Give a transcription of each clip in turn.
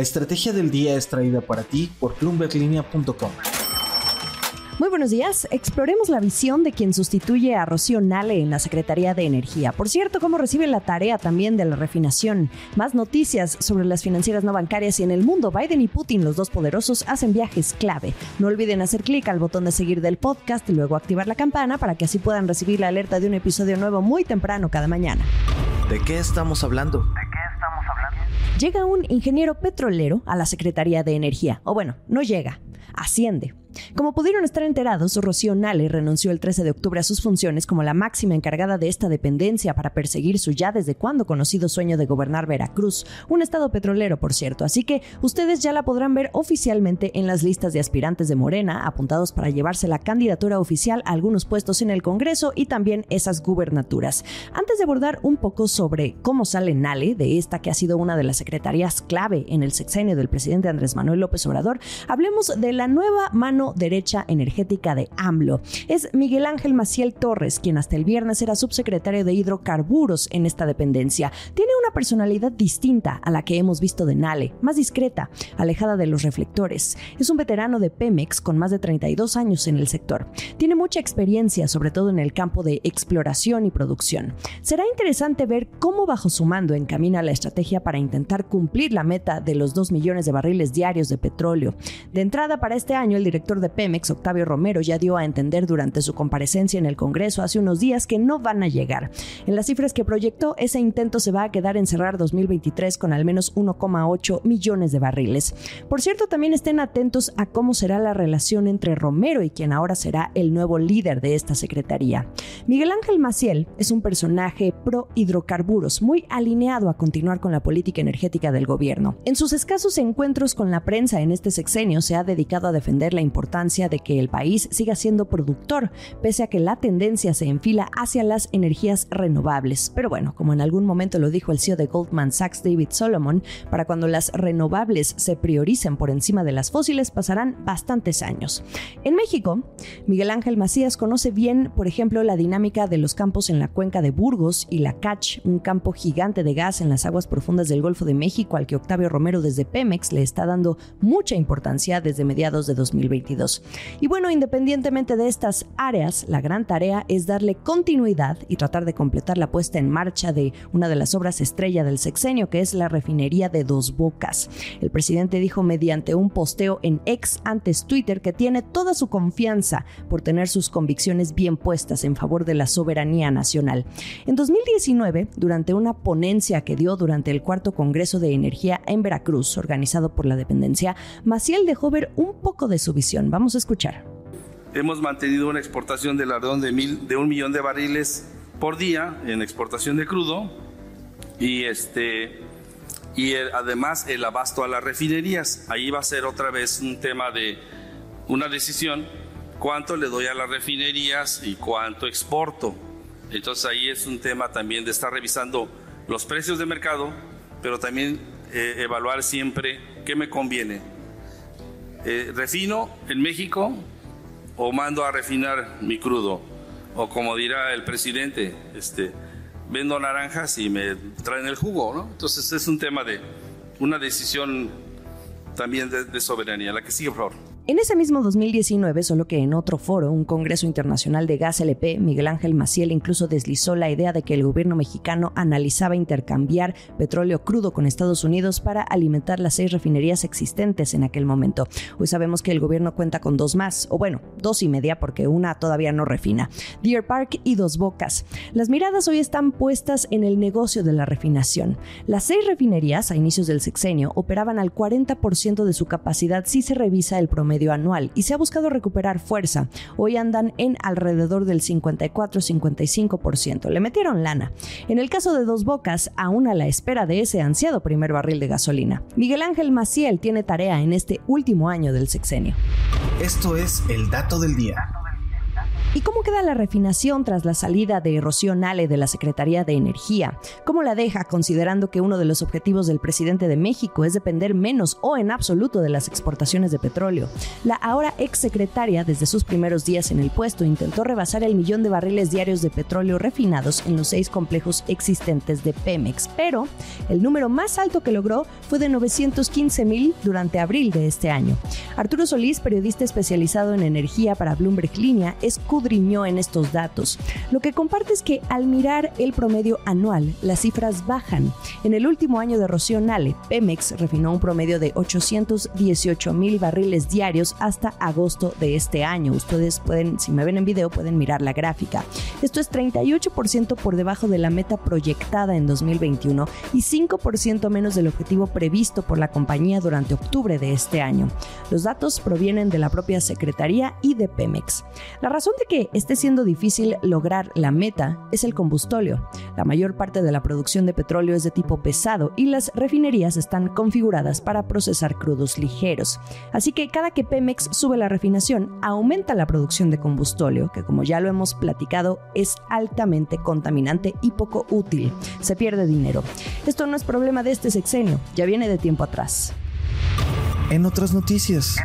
La estrategia del día es traída para ti por bloomberglinea.com. Muy buenos días. Exploremos la visión de quien sustituye a Rocío Nale en la Secretaría de Energía. Por cierto, cómo recibe la tarea también de la refinación. Más noticias sobre las financieras no bancarias y en el mundo. Biden y Putin, los dos poderosos, hacen viajes clave. No olviden hacer clic al botón de seguir del podcast y luego activar la campana para que así puedan recibir la alerta de un episodio nuevo muy temprano cada mañana. ¿De qué estamos hablando? Llega un ingeniero petrolero a la Secretaría de Energía. O bueno, no llega, asciende. Como pudieron estar enterados, Rocío Nale renunció el 13 de octubre a sus funciones como la máxima encargada de esta dependencia para perseguir su ya desde cuando conocido sueño de gobernar Veracruz, un estado petrolero, por cierto. Así que ustedes ya la podrán ver oficialmente en las listas de aspirantes de Morena, apuntados para llevarse la candidatura oficial a algunos puestos en el Congreso y también esas gubernaturas. Antes de abordar un poco sobre cómo sale Nale de esta que ha sido una de las secretarías clave en el sexenio del presidente Andrés Manuel López Obrador, hablemos de la nueva mano derecha energética de AMLO. Es Miguel Ángel Maciel Torres, quien hasta el viernes era subsecretario de hidrocarburos en esta dependencia. Tiene una personalidad distinta a la que hemos visto de Nale, más discreta, alejada de los reflectores. Es un veterano de Pemex con más de 32 años en el sector. Tiene mucha experiencia, sobre todo en el campo de exploración y producción. Será interesante ver cómo bajo su mando encamina la estrategia para intentar cumplir la meta de los 2 millones de barriles diarios de petróleo. De entrada, para este año, el director de Pemex, Octavio Romero, ya dio a entender durante su comparecencia en el Congreso hace unos días que no van a llegar. En las cifras que proyectó, ese intento se va a quedar en cerrar 2023 con al menos 1,8 millones de barriles. Por cierto, también estén atentos a cómo será la relación entre Romero y quien ahora será el nuevo líder de esta secretaría. Miguel Ángel Maciel es un personaje pro hidrocarburos, muy alineado a continuar con la política energética del gobierno. En sus escasos encuentros con la prensa en este sexenio se ha dedicado a defender la importancia de que el país siga siendo productor, pese a que la tendencia se enfila hacia las energías renovables. Pero bueno, como en algún momento lo dijo el CEO de Goldman Sachs, David Solomon, para cuando las renovables se prioricen por encima de las fósiles pasarán bastantes años. En México, Miguel Ángel Macías conoce bien, por ejemplo, la dinámica de los campos en la cuenca de Burgos y la Cach, un campo gigante de gas en las aguas profundas del Golfo de México al que Octavio Romero desde Pemex le está dando mucha importancia desde mediados de 2020. Y bueno, independientemente de estas áreas, la gran tarea es darle continuidad y tratar de completar la puesta en marcha de una de las obras estrella del sexenio, que es la refinería de Dos Bocas. El presidente dijo mediante un posteo en ex antes Twitter que tiene toda su confianza por tener sus convicciones bien puestas en favor de la soberanía nacional. En 2019, durante una ponencia que dio durante el cuarto Congreso de Energía en Veracruz, organizado por la dependencia, Maciel dejó ver un poco de su visión Vamos a escuchar. Hemos mantenido una exportación de mil, de un millón de barriles por día en exportación de crudo y este y además el abasto a las refinerías. Ahí va a ser otra vez un tema de una decisión cuánto le doy a las refinerías y cuánto exporto. Entonces ahí es un tema también de estar revisando los precios de mercado, pero también eh, evaluar siempre qué me conviene eh, refino en México o mando a refinar mi crudo. O como dirá el presidente, este, vendo naranjas y me traen el jugo, ¿no? Entonces es un tema de una decisión también de, de soberanía. La que sigue, por favor. En ese mismo 2019, solo que en otro foro, un Congreso Internacional de Gas LP, Miguel Ángel Maciel incluso deslizó la idea de que el gobierno mexicano analizaba intercambiar petróleo crudo con Estados Unidos para alimentar las seis refinerías existentes en aquel momento. Hoy sabemos que el gobierno cuenta con dos más, o bueno, dos y media porque una todavía no refina, Deer Park y Dos Bocas. Las miradas hoy están puestas en el negocio de la refinación. Las seis refinerías a inicios del sexenio operaban al 40% de su capacidad si se revisa el promedio anual y se ha buscado recuperar fuerza. Hoy andan en alrededor del 54-55%. Le metieron lana. En el caso de Dos Bocas, aún a la espera de ese ansiado primer barril de gasolina. Miguel Ángel Maciel tiene tarea en este último año del sexenio. Esto es el dato del día. ¿Y cómo queda la refinación tras la salida de Rocío Nale de la Secretaría de Energía? ¿Cómo la deja considerando que uno de los objetivos del presidente de México es depender menos o en absoluto de las exportaciones de petróleo? La ahora exsecretaria, desde sus primeros días en el puesto, intentó rebasar el millón de barriles diarios de petróleo refinados en los seis complejos existentes de Pemex, pero el número más alto que logró fue de 915 mil durante abril de este año. Arturo Solís, periodista especializado en energía para Bloomberg Línea, es en estos datos. Lo que comparte es que al mirar el promedio anual, las cifras bajan. En el último año de Rocío Nale, Pemex refinó un promedio de 818 mil barriles diarios hasta agosto de este año. Ustedes pueden, si me ven en video, pueden mirar la gráfica. Esto es 38% por debajo de la meta proyectada en 2021 y 5% menos del objetivo previsto por la compañía durante octubre de este año. Los datos provienen de la propia Secretaría y de Pemex. La razón de que esté siendo difícil lograr la meta es el combustóleo. La mayor parte de la producción de petróleo es de tipo pesado y las refinerías están configuradas para procesar crudos ligeros. Así que cada que Pemex sube la refinación, aumenta la producción de combustóleo, que como ya lo hemos platicado, es altamente contaminante y poco útil. Se pierde dinero. Esto no es problema de este sexenio, ya viene de tiempo atrás. En otras noticias.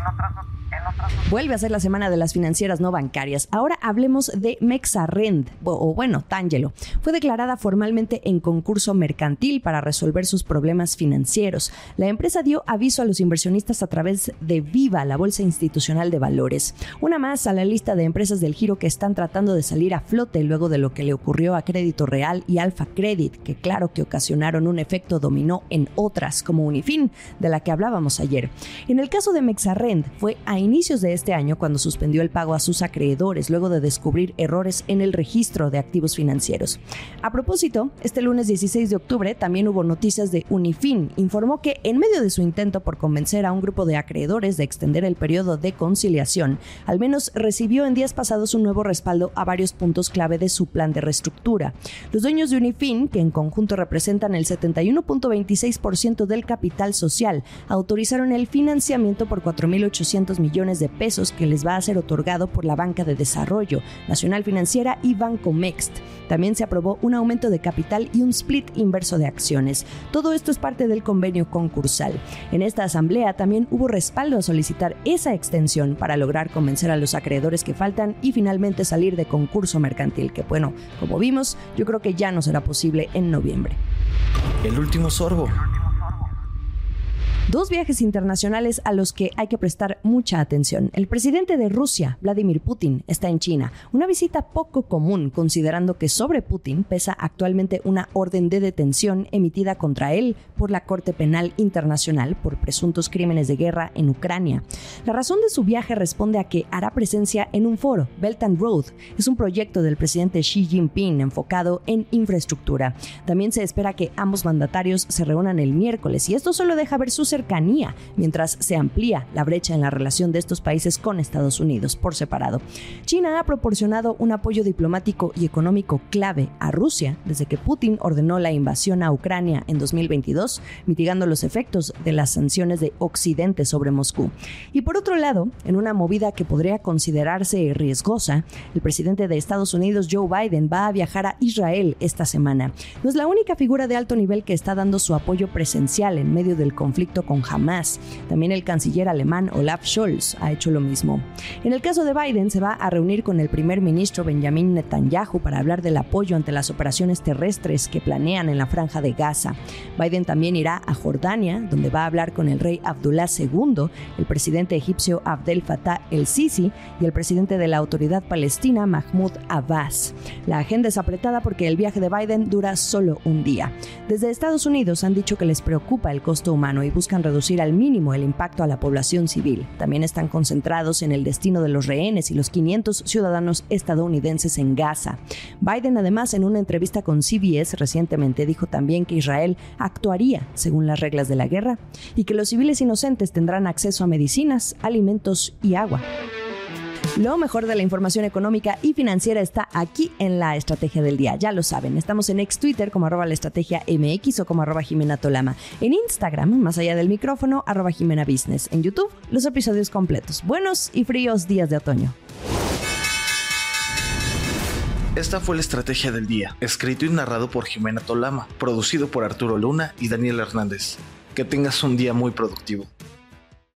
Vuelve a ser la semana de las financieras no bancarias. Ahora hablemos de Mexarrend, o bueno, Tangelo. Fue declarada formalmente en concurso mercantil para resolver sus problemas financieros. La empresa dio aviso a los inversionistas a través de Viva, la Bolsa Institucional de Valores. Una más a la lista de empresas del giro que están tratando de salir a flote luego de lo que le ocurrió a Crédito Real y Alfa Credit, que claro que ocasionaron un efecto dominó en otras, como Unifin, de la que hablábamos ayer. En el caso de Mexarrend, fue a inicios de este año cuando suspendió el pago a sus acreedores luego de descubrir errores en el registro de activos financieros. A propósito, este lunes 16 de octubre también hubo noticias de Unifin. Informó que en medio de su intento por convencer a un grupo de acreedores de extender el periodo de conciliación, al menos recibió en días pasados un nuevo respaldo a varios puntos clave de su plan de reestructura. Los dueños de Unifin, que en conjunto representan el 71.26% del capital social, autorizaron el financiamiento por 4.800 millones de pesos que les va a ser otorgado por la Banca de Desarrollo, Nacional Financiera y Banco Mext. También se aprobó un aumento de capital y un split inverso de acciones. Todo esto es parte del convenio concursal. En esta asamblea también hubo respaldo a solicitar esa extensión para lograr convencer a los acreedores que faltan y finalmente salir de concurso mercantil, que bueno, como vimos, yo creo que ya no será posible en noviembre. El último sorbo. Dos viajes internacionales a los que hay que prestar mucha atención. El presidente de Rusia, Vladimir Putin, está en China. Una visita poco común considerando que sobre Putin pesa actualmente una orden de detención emitida contra él por la Corte Penal Internacional por presuntos crímenes de guerra en Ucrania. La razón de su viaje responde a que hará presencia en un foro, Belt and Road. Es un proyecto del presidente Xi Jinping enfocado en infraestructura. También se espera que ambos mandatarios se reúnan el miércoles y esto solo deja ver sus cercanía, mientras se amplía la brecha en la relación de estos países con Estados Unidos por separado. China ha proporcionado un apoyo diplomático y económico clave a Rusia desde que Putin ordenó la invasión a Ucrania en 2022, mitigando los efectos de las sanciones de Occidente sobre Moscú. Y por otro lado, en una movida que podría considerarse riesgosa, el presidente de Estados Unidos, Joe Biden, va a viajar a Israel esta semana. No es la única figura de alto nivel que está dando su apoyo presencial en medio del conflicto con Hamas. También el canciller alemán Olaf Scholz ha hecho lo mismo. En el caso de Biden, se va a reunir con el primer ministro Benjamin Netanyahu para hablar del apoyo ante las operaciones terrestres que planean en la franja de Gaza. Biden también irá a Jordania, donde va a hablar con el rey Abdullah II, el presidente egipcio Abdel Fattah el-Sisi y el presidente de la autoridad palestina Mahmoud Abbas. La agenda es apretada porque el viaje de Biden dura solo un día. Desde Estados Unidos han dicho que les preocupa el costo humano y reducir al mínimo el impacto a la población civil. También están concentrados en el destino de los rehenes y los 500 ciudadanos estadounidenses en Gaza. Biden además en una entrevista con CBS recientemente dijo también que Israel actuaría según las reglas de la guerra y que los civiles inocentes tendrán acceso a medicinas, alimentos y agua. Lo mejor de la información económica y financiera está aquí en la estrategia del día. Ya lo saben, estamos en ex Twitter como arroba la estrategia MX o como arroba Jimena Tolama. En Instagram, más allá del micrófono, arroba Jimena Business. En YouTube, los episodios completos. Buenos y fríos días de otoño. Esta fue la estrategia del día, escrito y narrado por Jimena Tolama, producido por Arturo Luna y Daniel Hernández. Que tengas un día muy productivo.